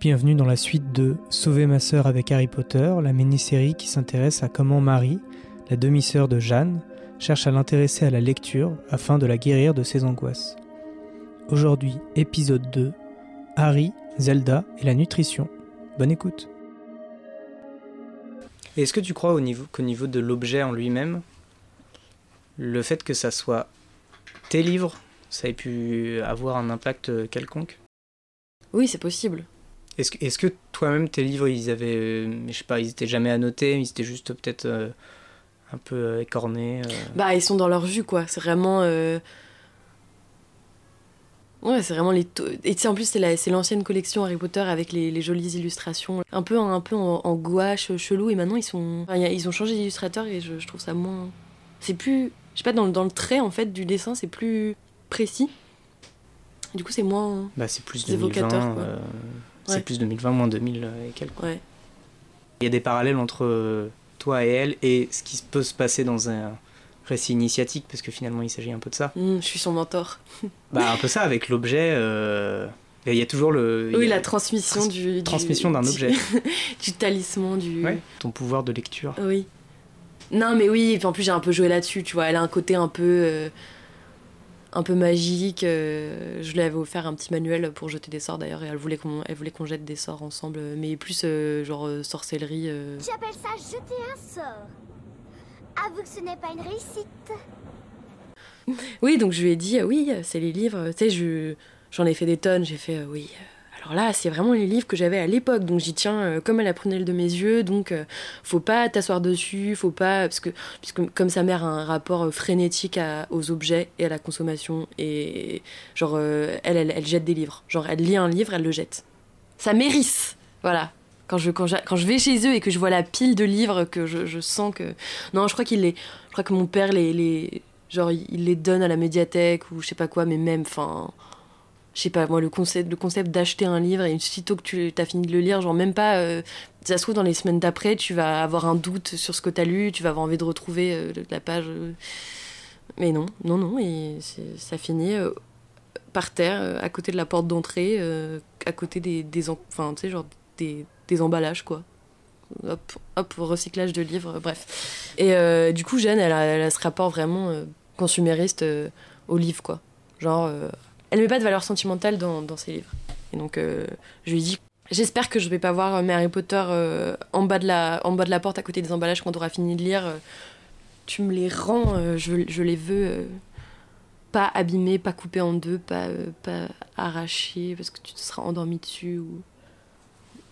Bienvenue dans la suite de Sauver ma sœur avec Harry Potter, la mini-série qui s'intéresse à comment Marie, la demi-sœur de Jeanne, cherche à l'intéresser à la lecture afin de la guérir de ses angoisses. Aujourd'hui, épisode 2, Harry, Zelda et la nutrition. Bonne écoute. Est-ce que tu crois au niveau, qu'au niveau de l'objet en lui-même, le fait que ça soit tes livres, ça ait pu avoir un impact quelconque? Oui, c'est possible. Est-ce que, est que toi-même, tes livres, ils avaient. euh, je sais pas, ils étaient jamais annotés, ils étaient juste peut-être euh, un peu euh, écornés. Bah, ils sont dans leur vue, quoi. C'est vraiment. Ouais, c'est vraiment les. Et tu sais, en plus, c'est la- c'est l'ancienne collection Harry Potter avec les, les jolies illustrations. Un peu, un peu en, en gouache, chelou. Et maintenant, ils sont. enfin, y a- ils ont changé d'illustrateur et je, je trouve ça moins. C'est plus. Je sais pas, dans, le- dans le trait, en fait, du dessin, c'est plus précis. Du coup, c'est moins. Bah, c'est plus C'est 2020. évocateur, quoi. euh. C'est plus 2020, moins 2000 et quelques. Ouais. Il y a des parallèles entre euh, toi et elle et ce qui peut se passer dans un récit initiatique, parce que finalement il s'agit un peu de ça. Hmm, je suis son mentor. Bah, un peu ça avec l'objet. euh, Il y a toujours le. Oui, la transmission trans- du, du- transmission d'un du- objet. du talisman, du. Ouais, ton pouvoir de lecture. Oui. Non, mais oui, et puis en plus j'ai un peu joué là-dessus, tu vois. Elle a un côté un peu. euh, un peu magique. euh, je lui avais offert un petit manuel pour jeter des sorts d'ailleurs, et elle voulait qu'on elle voulait qu'on jette des sorts ensemble, mais plus euh, genre euh, sorcellerie. euh. J'appelle ça jeter un sort. Avoue que ce n'est pas une réussite. Oui, donc je lui ai dit, euh, oui, c'est les livres. Tu sais, je- j'en ai fait des tonnes, j'ai fait, euh, oui. Alors là, c'est vraiment les livres que j'avais à l'époque, donc j'y tiens euh, comme à la prunelle de mes yeux, donc euh, faut pas t'asseoir dessus, faut pas. Parce que, puisque comme sa mère a un rapport euh, frénétique aux objets et à la consommation, et genre, elle, elle, jette des livres. Genre, elle lit un livre, elle le jette. Ça mérisse Voilà. Quand je, vais chez eux et que je vois la pile de livres, que je, je sens que. Non, je crois qu'il les. Je crois que mon père les. les genre, il les donne à la médiathèque ou je sais pas quoi, mais même, enfin. Je sais pas, moi, le concept, le concept d'acheter un livre et aussitôt que tu as fini de le lire, genre, même pas. euh, ça se trouve, dans les semaines d'après, tu vas avoir un doute sur ce que tu as lu, tu vas avoir envie de retrouver euh, la page. euh. Mais non, non, non, et ça finit par terre, à côté de la porte d'entrée, à côté des. des en- enfin, tu sais, genre, des, emballages, quoi. Hop, hop, recyclage de livres, bref. Et du coup, Jeanne, elle a, ce rapport vraiment consumériste euh, aux livres, quoi. Genre, euh, elle met pas de valeur sentimentale dans, ses livres. Et donc, euh, je lui dit, j'espère que je vais pas voir euh, Harry Potter euh, en, bas de la, en bas de la porte, à côté des emballages, quand on aura fini de lire. euh, tu me les rends, euh, je, les veux euh, pas abîmés, pas coupés en deux, pas, euh, pas arrachés, parce que tu te seras endormi dessus. Ou...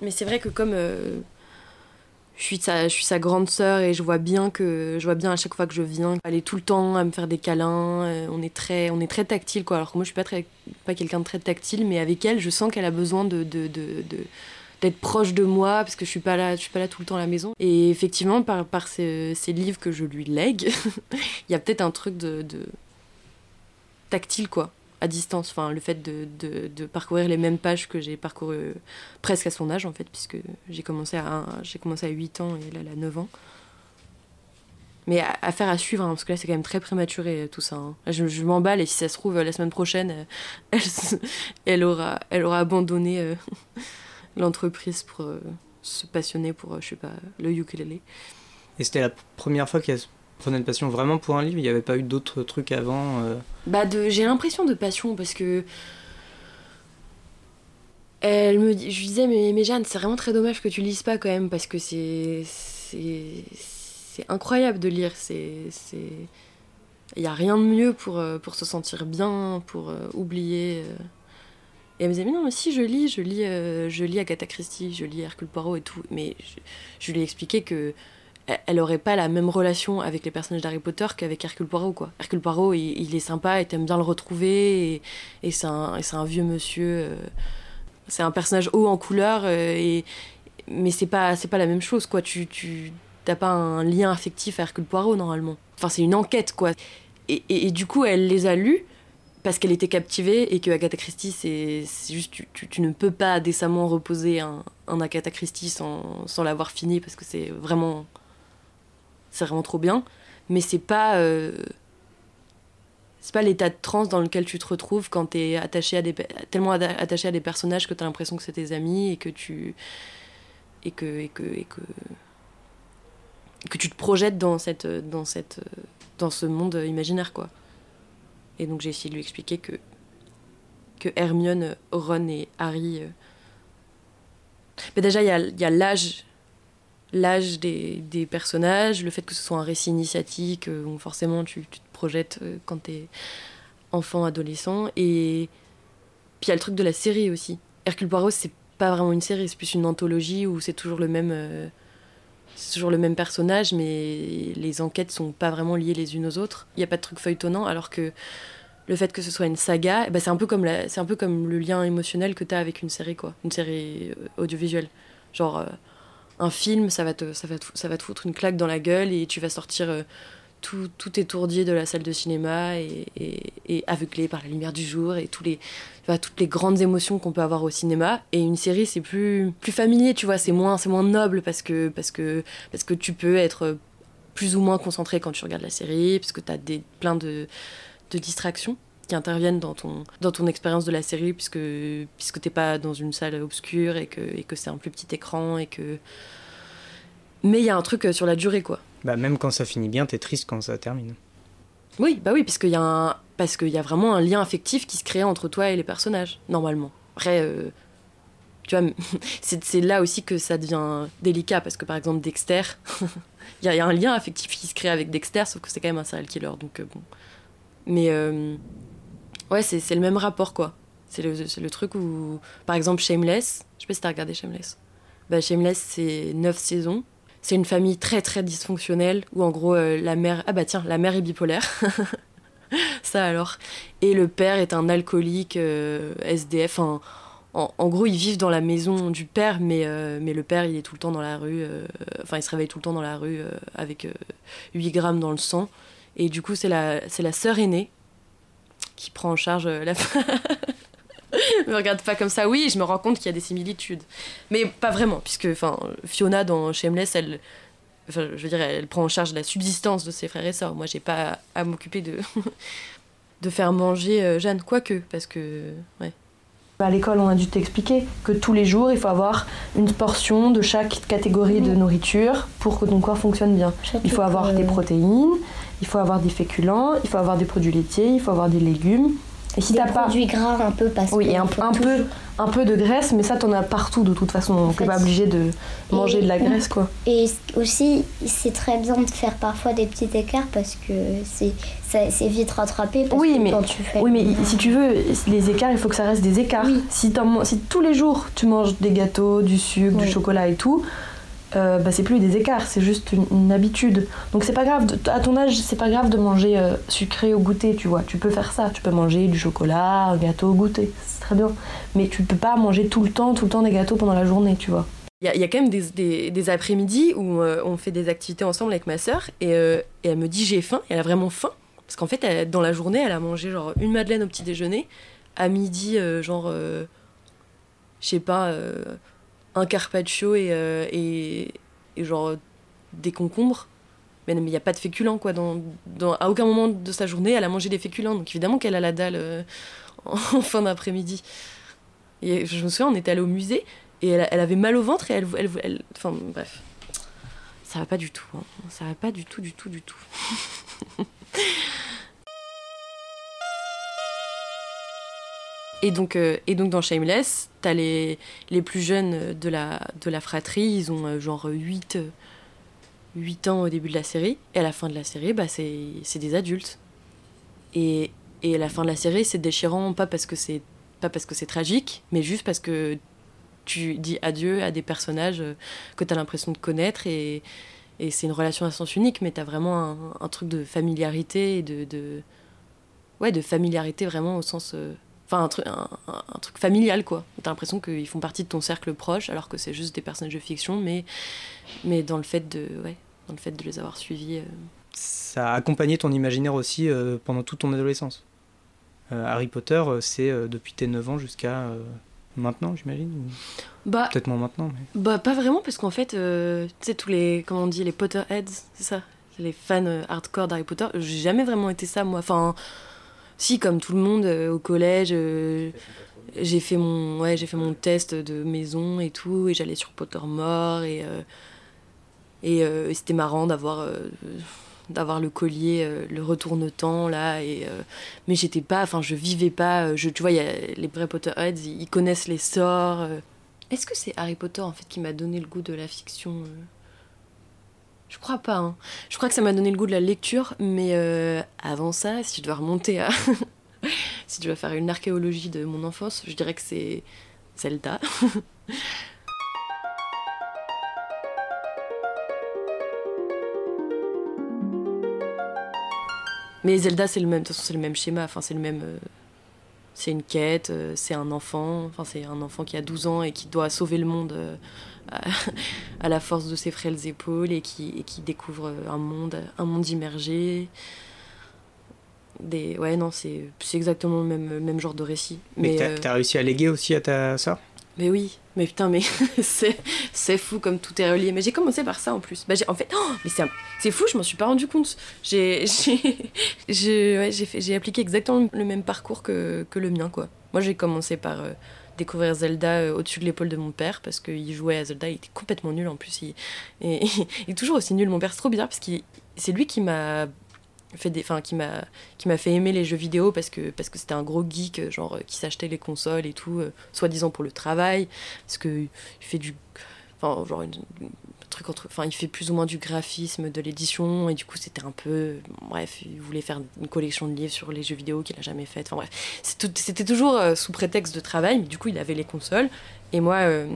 Mais c'est vrai que comme euh, je suis sa, grande sœur et je vois bien que je vois bien à chaque fois que je viens, elle est tout le temps à me faire des câlins. euh, on est très, on est très tactile quoi. Alors que moi je suis pas très, pas quelqu'un de très tactile, mais avec elle, je sens qu'elle a besoin de, d'être proche de moi parce que je suis pas là, je suis pas là tout le temps à la maison. Et effectivement, par, par ces, ces livres que je lui lègue, il y a peut-être un truc de, de tactile quoi à distance, enfin le fait de, de, parcourir les mêmes pages que j'ai parcouru presque à son âge en fait, puisque j'ai commencé à, j'ai commencé à 8 ans et là elle a 9 ans. Mais à, à faire à suivre, hein, parce que là c'est quand même très prématuré euh, tout ça. hein. Je, m'emballe et si ça se trouve, euh, la semaine prochaine, euh, elle, aura, elle aura abandonné euh, l'entreprise pour euh, se passionner pour, euh, je sais pas, le ukulélé. Et c'était la première fois qu'elle se prenait une passion vraiment pour un livre. Il n'y avait pas eu d'autres trucs avant. euh, Bah j'ai l'impression de passion parce que elle me je lui disais mais, Jeanne c'est vraiment très dommage que tu lises pas quand même parce que c'est c'est c'est incroyable de lire c'est c'est il y a rien de mieux pour euh, pour se sentir bien pour euh, oublier et elle me disait mais non mais si je lis je lis je lis Agatha Christie je lis Hercule Poirot et tout mais je lui ai expliqué que elle- aurait pas la même relation avec les personnages d'Harry Potter qu'avec Hercule Poirot quoi. Hercule Poirot il, il est sympa et t'aimes bien le retrouver et, c'est un, un vieux monsieur euh, c'est un personnage haut en couleur euh, et mais c'est pas pas la même chose quoi. Tu tu pas un lien affectif à Hercule Poirot normalement. Enfin c'est une enquête quoi. Et, et- du coup elle les a lus parce qu'elle était captivée et que Agatha Christie c'est juste tu, tu- tu ne peux pas décemment reposer un, un Agatha Christie sans, sans l'avoir fini parce que c'est vraiment c'est vraiment trop bien mais c'est pas euh, c'est pas l'état de transe dans lequel tu te retrouves quand t'es attaché à des tellement attaché à des personnages que t'as l'impression que c'est tes amis et que tu et que et que et que que tu te projettes dans cette dans cette dans ce monde imaginaire quoi. Et donc j'ai essayé de lui expliquer que que Hermione, Ron et Harry euh, mais déjà il y a, y a l'âge l'âge des, des, personnages, le fait que ce soit un récit initiatique euh, où forcément tu, tu te projettes euh, quand t'es enfant, adolescent. Et puis il y a le truc de la série aussi. Hercule Poirot, c'est pas vraiment une série, c'est plus une anthologie où c'est toujours le même. Euh, toujours le même personnage, mais les enquêtes sont pas vraiment liées les unes aux autres. Il n'y a pas de truc feuilletonnant, alors que le fait que ce soit une saga, bah c'est un peu comme un peu comme le lien émotionnel que tu as avec une série quoi, une série audiovisuelle. Genre un film, ça va, te, ça, va te, ça va te foutre une claque dans la gueule et tu vas sortir euh, tout, tout étourdi de la salle de cinéma et, aveuglé par la lumière du jour et tous les, toutes les grandes émotions qu'on peut avoir au cinéma. Et une série, c'est plus, plus familier, tu vois, c'est moins, moins noble parce que, parce, que, parce que tu peux être plus ou moins concentré quand tu regardes la série, parce que tu as des, plein de, de distractions qui interviennent dans ton, dans ton expérience de la série, puisque, puisque t'es pas dans une salle obscure et que, et que c'est un plus petit écran et que. Mais il y a un truc euh, sur la durée, quoi. Bah, même quand ça finit bien, t'es triste quand ça termine. Oui, bah oui, puisqu'il y, a un... parce qu'il y a vraiment un lien affectif qui se crée entre toi et les personnages, normalement. Après, euh, tu vois, c'est là aussi que ça devient délicat, parce que par exemple, Dexter, il y, a un lien affectif qui se crée avec Dexter, sauf que c'est quand même un serial killer, donc euh, bon. Mais Ouais, c'est le même rapport, quoi. C'est le, le, truc où, par exemple, Shameless, je sais pas si t'as regardé Shameless. Bah, Shameless, c'est 9 saisons. C'est une famille très très dysfonctionnelle où en gros euh, la mère ah bah tiens la mère est bipolaire ça alors et le père est un alcoolique euh, SDF en, en, gros ils vivent dans la maison du père mais euh, mais le père il est tout le temps dans la rue enfin il se réveille tout le temps dans la rue avec 8 grammes dans le sang et du coup c'est la la sœur aînée qui prend en charge euh, la me regarde pas comme ça. Oui, je me rends compte qu'il y a des similitudes. Mais pas vraiment, puisque enfin, Fiona dans Shameless, elle, enfin, je veux dire, elle prend en charge la subsistance de ses frères et sœurs. Moi, j'ai pas à m'occuper de, de faire manger euh, Jeanne, quoique, parce que. Ouais. À l'école, on a dû t'expliquer que tous les jours, il faut avoir une portion de chaque catégorie de nourriture pour que ton corps fonctionne bien. il faut avoir des protéines, il faut avoir des féculents, il faut avoir des produits laitiers, il faut avoir des légumes. Et si t'as pas produits gras un peu parce oui, et un, un peu un peu de graisse, mais ça t'en as partout de toute façon. On n'est pas obligé de manger de la graisse quoi. Et aussi, c'est très bien de faire parfois des petits écarts parce que c'est c'est vite rattrapé. Parce oui, que mais quand tu fais oui, mais si tu veux les écarts, il faut que ça reste des écarts. Si, si tous les jours tu manges des gâteaux, du sucre, du chocolat et tout, euh, bah, c'est plus des écarts, c'est juste une, habitude. Donc c'est pas grave, à ton âge, c'est pas grave de manger euh, sucré au goûter, tu vois. Tu peux faire ça, tu peux manger du chocolat, un gâteau au goûter, c'est très bien. Mais tu peux pas manger tout le temps, tout le temps des gâteaux pendant la journée, tu vois. Il y, a quand même des, après-midi où euh, on fait des activités ensemble avec ma sœur et, elle me dit j'ai faim, elle a vraiment faim. Parce qu'en fait, dans la journée, elle a mangé genre une madeleine au petit déjeuner, à midi, genre, je sais pas un carpaccio et, euh, et, et, genre des concombres. Mais il n'y a pas de féculents, quoi. Dans, à aucun moment de sa journée, elle a mangé des féculents. Donc évidemment qu'elle a la dalle euh, en fin d'après-midi. Et je me souviens, on était allé au musée et elle, elle, avait mal au ventre et elle. elle, elle enfin, bref. Ça va pas du tout. Hein. Ça va pas du tout, du tout, du tout. Et donc, euh, et donc dans Shameless, t'as les, les plus jeunes de la, de la fratrie, ils ont euh, genre 8, 8 ans au début de la série, et à la fin de la série, bah, c'est des adultes. Et, et à la fin de la série, c'est déchirant, pas parce que c'est pas parce que c'est tragique, mais juste parce que tu dis adieu à des personnages euh, que t'as l'impression de connaître, et, et c'est une relation à sens unique, mais t'as vraiment un, truc de familiarité, de, de, ouais, de familiarité vraiment au sens enfin un, truc, un, un, truc familial quoi. T'as l'impression qu'ils font partie de ton cercle proche alors que c'est juste des personnages de fiction, mais, mais dans le fait de, ouais, dans le fait de les avoir suivis. Euh... Ça a accompagné ton imaginaire aussi euh, pendant toute ton adolescence. Euh, Harry Potter, c'est depuis tes 9 ans jusqu'à maintenant, j'imagine bah, Peut-être moins maintenant. Mais... Bah pas vraiment parce qu'en fait, tu sais tous les, comment on dit, les Potterheads, c'est ça les fans hardcore d'Harry Potter, j'ai jamais vraiment été ça moi. Enfin Si, comme tout le monde, au collège, j'ai fait mon ouais j'ai fait mon test de maison et tout et j'allais sur Pottermore et et, et c'était marrant d'avoir d'avoir le collier, le retourne-temps là. Et, mais j'étais pas, enfin, je vivais pas. Je, tu vois, y a les vrais Potterheads, ils connaissent les sorts. Est-ce que c'est Harry Potter en fait qui m'a donné le goût de la fiction Je crois pas. Hein. Je crois que ça m'a donné le goût de la lecture, mais avant ça, si je dois remonter à. si tu dois faire une archéologie de mon enfance, je dirais que c'est Zelda. Mais Zelda, c'est le même, de toute façon, c'est le même schéma. Enfin, c'est le même. Euh, c'est une quête, euh, c'est un enfant. Enfin, c'est un enfant qui a 12 ans et qui doit sauver le monde euh, à, la force de ses frêles épaules et qui, et qui découvre un monde, un monde immergé. Des... Ouais, non, c'est exactement le même, même genre de récit. Mais, mais t'as réussi à léguer aussi à ta soeur mais oui, mais putain, mais c'est fou comme tout est relié. Mais j'ai commencé par ça en plus. Bah, en fait, oh, mais c'est fou, je m'en suis pas rendu compte. J'ai appliqué exactement le même parcours que, le mien, quoi. Moi, j'ai commencé par euh, découvrir Zelda euh, au-dessus de l'épaule de mon père parce qu'il jouait à Zelda, il était complètement nul en plus. Il, et, est toujours aussi nul, mon père, c'est trop bizarre parce que c'est lui qui m'a fait des enfin qui m'a qui m'a fait aimer les jeux vidéo parce que parce que c'était un gros geek genre qui s'achetait les consoles et tout euh, soi-disant pour le travail. Parce que il fait du enfin genre une, truc entre enfin il fait plus ou moins du graphisme de l'édition et du coup c'était un peu bref il voulait faire une collection de livres sur les jeux vidéo qu'il a jamais fait enfin bref. C'était toujours euh, sous prétexte de travail mais du coup il avait les consoles. Et moi euh,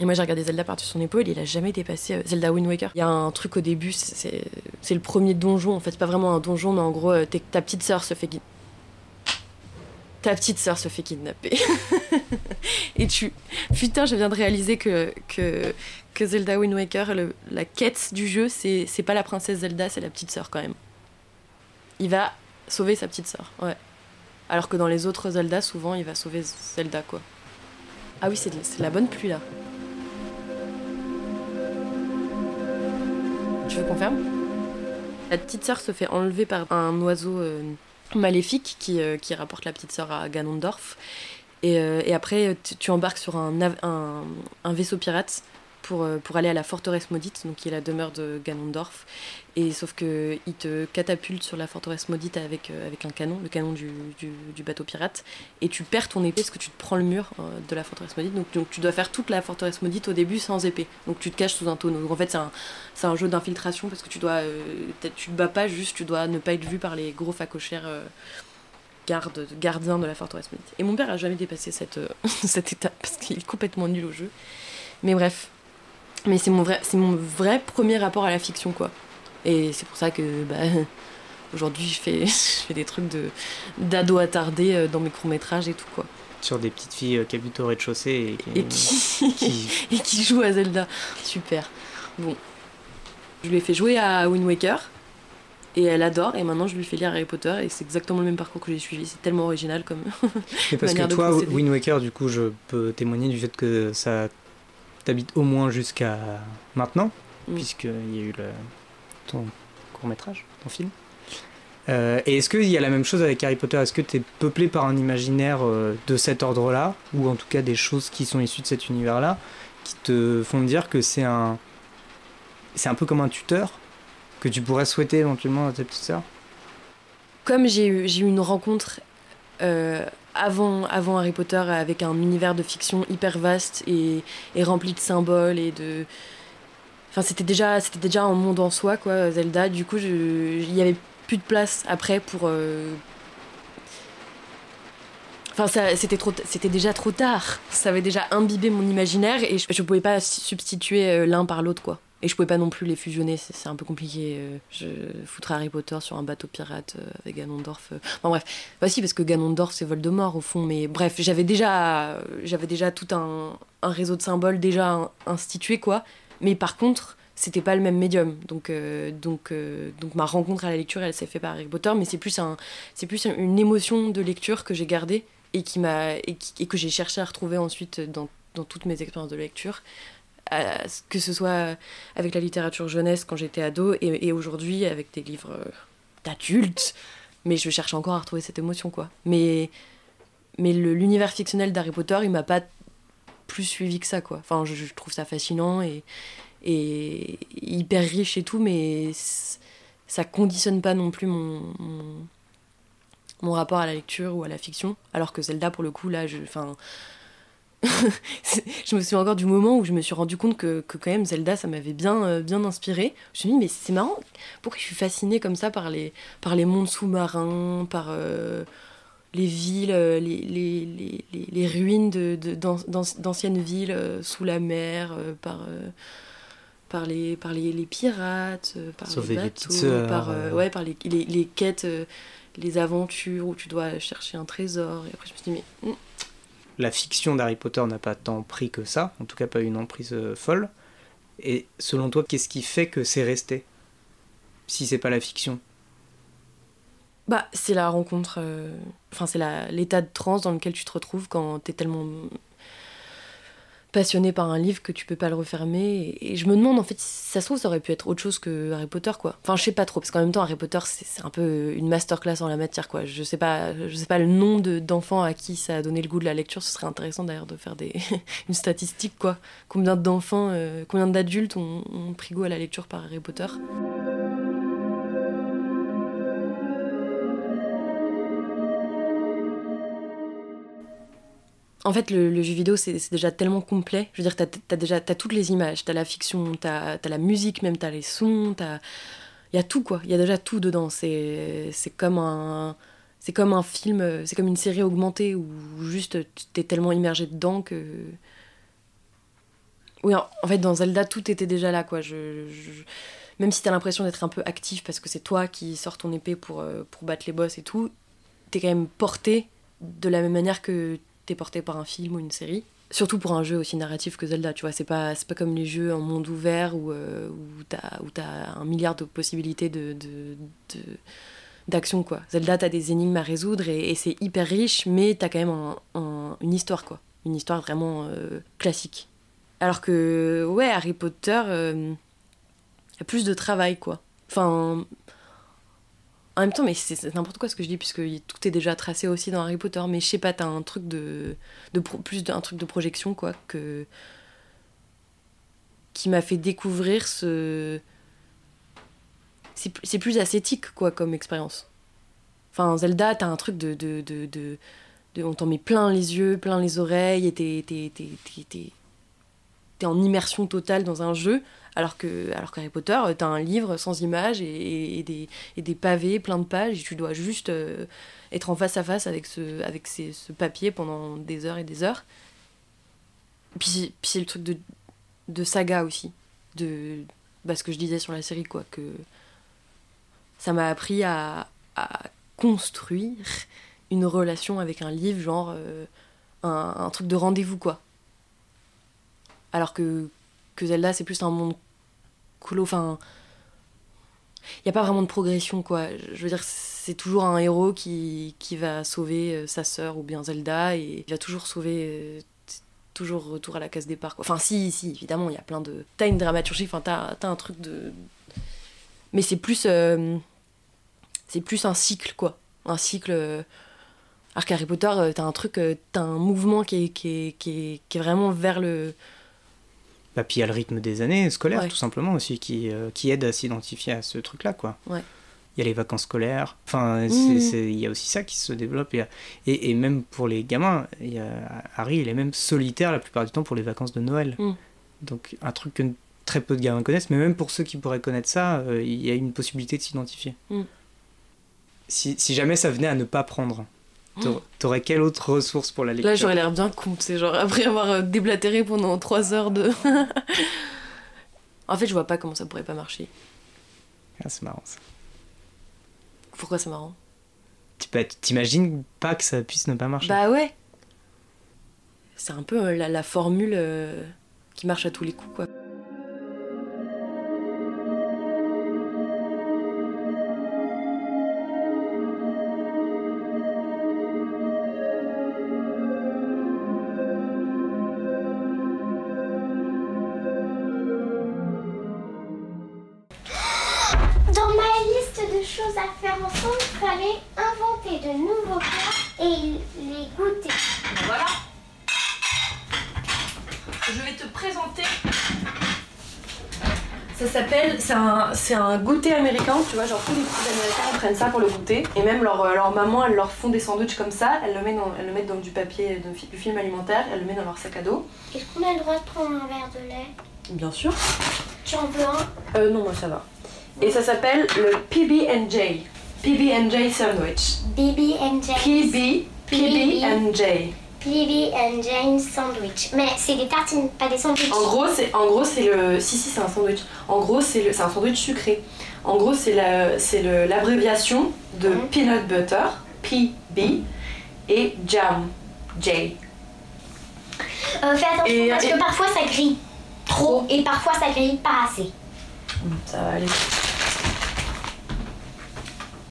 et moi j'ai regardé Zelda par-dessus son épaule, il a jamais dépassé euh, Zelda Wind Waker. Il y a un truc au début, c'est le premier donjon, en fait, c'est pas vraiment un donjon, mais en gros, euh, ta petite sœur se fait ta petite sœur se fait kidnapper. et tu. Putain, je viens de réaliser que, que, Zelda Wind Waker, la quête du jeu, c'est pas la princesse Zelda, c'est la petite sœur quand même. Il va sauver sa petite sœur, ouais. Alors que dans les autres Zelda, souvent, il va sauver Zelda, quoi. Ah oui, c'est la bonne pluie là. Tu veux qu'on ferme? La petite sœur se fait enlever par un oiseau euh, maléfique qui, euh, qui, rapporte la petite sœur à Ganondorf. Et, euh, après, tu, embarques sur un, un, vaisseau pirate pour, pour aller à la forteresse maudite, donc qui est la demeure de Ganondorf. Et sauf que il te catapulte sur la forteresse maudite avec, euh, avec un canon, le canon du, du, bateau pirate, et tu perds ton épée parce que tu te prends le mur euh, de la forteresse maudite. Donc, donc, tu dois faire toute la forteresse maudite au début sans épée. Donc tu te caches sous un tonneau. Donc en fait c'est un, un, jeu d'infiltration parce que tu dois euh, tu te bats pas juste, tu dois ne pas être vu par les gros facochères gardes, gardiens de la forteresse maudite. Et mon père a jamais dépassé cette, cette étape parce qu'il est complètement nul au jeu. Mais bref. Mais c'est mon vrai, c'est mon vrai premier rapport à la fiction quoi. Et c'est pour ça que bah, aujourd'hui je fais, je fais des trucs de, d'ado attardé euh, dans mes courts-métrages et tout quoi. Sur des petites filles euh, qui habitent au rez-de-chaussée et, qui, et qui jouent à Zelda. Super. Bon. Je lui ai fait jouer à Wind Waker et elle adore et maintenant je lui fais lire Harry Potter et c'est exactement le même parcours que j'ai suivi c'est tellement original comme mais parce que toi Wind Waker du coup je peux témoigner du fait que ça t'habite au moins jusqu'à maintenant mm. puisqu'il y a eu le, ton court métrage, ton film. Euh, et est-ce qu'il y a la même chose avec Harry Potter? Est-ce que tu es peuplé par un imaginaire euh, de cet ordre-là, ou en tout cas des choses qui sont issues de cet univers-là, qui te font dire que c'est un, c'est un peu comme un tuteur que tu pourrais souhaiter éventuellement à ta petite sœur? Comme j'ai eu, j'ai eu une rencontre avant, avant Harry Potter avec un univers de fiction hyper vaste et, rempli de symboles et de Enfin, c'était déjà, c'était déjà un monde en soi, quoi, Zelda. Du coup, il y avait plus de place après pour. Euh, enfin, c'était trop, c'était déjà trop tard. Ça avait déjà imbibé mon imaginaire et je, ne pouvais pas substituer euh, l'un par l'autre, quoi. Et je pouvais pas non plus les fusionner, c'est un peu compliqué. Euh, je foutrais Harry Potter sur un bateau pirate avec Ganondorf. Enfin bref, bah si parce que Ganondorf c'est Voldemort au fond, mais bref, j'avais déjà, déjà tout un, réseau de symboles déjà institué quoi. Mais par contre, c'était pas le même médium. Donc, euh, donc, euh, donc ma rencontre à la lecture, elle s'est faite par Harry Potter, mais c'est plus, un, c'est plus une émotion de lecture que j'ai gardée et, qui m'a, et, que j'ai cherché à retrouver ensuite dans, dans toutes mes expériences de lecture. Que ce soit avec la littérature jeunesse quand j'étais ado et, aujourd'hui avec des livres d'adultes mais je cherche encore à retrouver cette émotion, quoi. Mais, mais l'univers fictionnel d'Harry Potter, il m'a pas plus suivi que ça, quoi. Enfin, je, trouve ça fascinant et, et hyper riche et tout, mais ça conditionne pas non plus mon, mon, rapport à la lecture ou à la fiction. Alors que Zelda, pour le coup, là, je, enfin, je me souviens encore du moment où je me suis rendu compte que, que quand même Zelda, ça m'avait bien, euh, bien inspiré. Je me suis dit, mais c'est marrant, pourquoi je suis fascinée comme ça par les, par les mondes sous-marins, par euh, les villes, euh, les, les, les, les ruines de, d'anciennes villes sous la mer, par, par, les, par les, pirates, par les bateaux, par, ouais, par les, les, quêtes, les aventures où tu dois chercher un trésor. Et après, je me suis dit, mais. La fiction d'Harry Potter n'a pas tant pris que ça, en tout cas pas une emprise euh, folle. Et selon toi, qu'est-ce qui fait que c'est resté Si c'est pas la fiction? Bah, c'est la rencontre. Euh, enfin, c'est l'état de transe dans lequel tu te retrouves quand t'es tellement passionné par un livre que tu peux pas le refermer. Et, je me demande, en fait, si ça se trouve, ça aurait pu être autre chose que Harry Potter, quoi. Enfin, je sais pas trop, parce qu'en même temps, Harry Potter, c'est un peu une masterclass en la matière, quoi. Je sais pas, je sais pas le nombre d'enfants à qui ça a donné le goût de la lecture. Ce serait intéressant d'ailleurs de faire des une statistique, quoi. Combien d'enfants, euh, combien d'adultes ont, ont pris goût à la lecture par Harry Potter? En fait, le, jeu vidéo, c'est déjà tellement complet. Je veux dire, t'as as déjà as toutes les images, t'as la fiction, t'as as la musique, même t'as les sons, il y a tout quoi. Il y a déjà tout dedans. C'est comme un c'est comme un film, c'est comme une série augmentée où juste t'es tellement immergé dedans que oui, en, fait, dans Zelda, tout était déjà là quoi. Je, Même si t'as l'impression d'être un peu actif parce que c'est toi qui sors ton épée pour, euh, pour battre les boss et tout, t'es quand même porté de la même manière que porté par un film ou une série. Surtout pour un jeu aussi narratif que Zelda, tu vois, c'est pas, pas comme les jeux en monde ouvert où, euh, où t'as as un milliard de possibilités de, d'action, quoi. Zelda, t'as des énigmes à résoudre et, c'est hyper riche, mais t'as quand même un, une histoire, quoi. Une histoire vraiment euh, classique. Alors que, ouais, Harry Potter, euh, y a plus de travail, quoi. Enfin, en même temps, mais c'est n'importe quoi ce que je dis, puisque tout est déjà tracé aussi dans Harry Potter. Mais je sais pas, t'as un truc de, de plus d'un truc de projection, quoi, que qui m'a fait découvrir ce. C'est plus ascétique, quoi, comme expérience. Enfin, Zelda, t'as un truc de. de, de, de, on t'en met plein les yeux, plein les oreilles, et t'es t'es en immersion totale dans un jeu. Alors que alors qu'Harry Potter, euh, t'as un livre sans images et, des, et, des, pavés plein de pages et tu dois juste euh, être en face à face avec ce, avec ce papier pendant des heures et des heures. Puis, puis c'est le truc de, de saga aussi. De bah, ce que je disais sur la série, quoi. Que ça m'a appris à, à, construire une relation avec un livre, genre euh, un truc de rendez-vous, quoi. Alors que Zelda, c'est plus un monde clos. Enfin, il n'y a pas vraiment de progression, quoi. Je veux dire, c'est toujours un héros qui, va sauver euh, sa sœur ou bien Zelda et il va toujours sauver. Euh, toujours retour à la case départ, quoi. Enfin, si, si, évidemment, il y a plein de. T'as une dramaturgie, enfin, t'as as un truc de. Mais c'est plus. Euh, c'est plus un cycle, quoi. Un cycle. Alors qu'Harry Potter, t'as un truc. T'as un mouvement qui est vraiment vers le bah, puis il y a le rythme des années scolaires, tout simplement, aussi, qui, euh, qui aide à s'identifier à ce truc-là, quoi. Ouais. Il y a les vacances scolaires, enfin, mmh. il y a aussi ça qui se développe. Et, et, même pour les gamins, il y a, Harry, il est même solitaire la plupart du temps pour les vacances de Noël. Mmh. Donc, un truc que très peu de gamins connaissent, mais même pour ceux qui pourraient connaître ça, euh, il y a une possibilité de s'identifier. Mmh. Si, si jamais ça venait à ne pas prendre, T'aurais quelle autre ressource pour la lecture Là, j'aurais l'air bien con, c'est genre après avoir euh, déblatéré pendant 3 heures de. en fait, je vois pas comment ça pourrait pas marcher. Ah, c'est marrant ça. Pourquoi c'est marrant? T'imagines pas que ça puisse ne pas marcher? Bah ouais C'est un peu euh, la, la formule euh, qui marche à tous les coups, quoi. C'est un, goûter américain, tu vois, genre tous les petits américains prennent ça pour le goûter. Et même leur, euh, leur maman, elles leur font des sandwichs comme ça, elles le mettent dans, elles le mettent dans du papier, de du film alimentaire, elles le mettent dans leur sac à dos. Est-ce qu'on a le droit de prendre un verre de lait? Bien sûr. Tu en veux un? Euh, non, moi ça va. Et ça s'appelle le PB&J. PB&J sandwich. Jane. PB, PB&J. PB and Jane sandwich. Mais c'est des tartines, pas des sandwichs. En gros, c'est en gros c'est le si si c'est un sandwich. En gros, c'est le c'est un sandwich sucré. En gros, c'est la c'est le l'abréviation de Mhm. peanut butter, PB et jam, J. Euh, fais attention Et- parce et- que parfois ça grille trop et parfois ça grille pas assez. Ça va aller.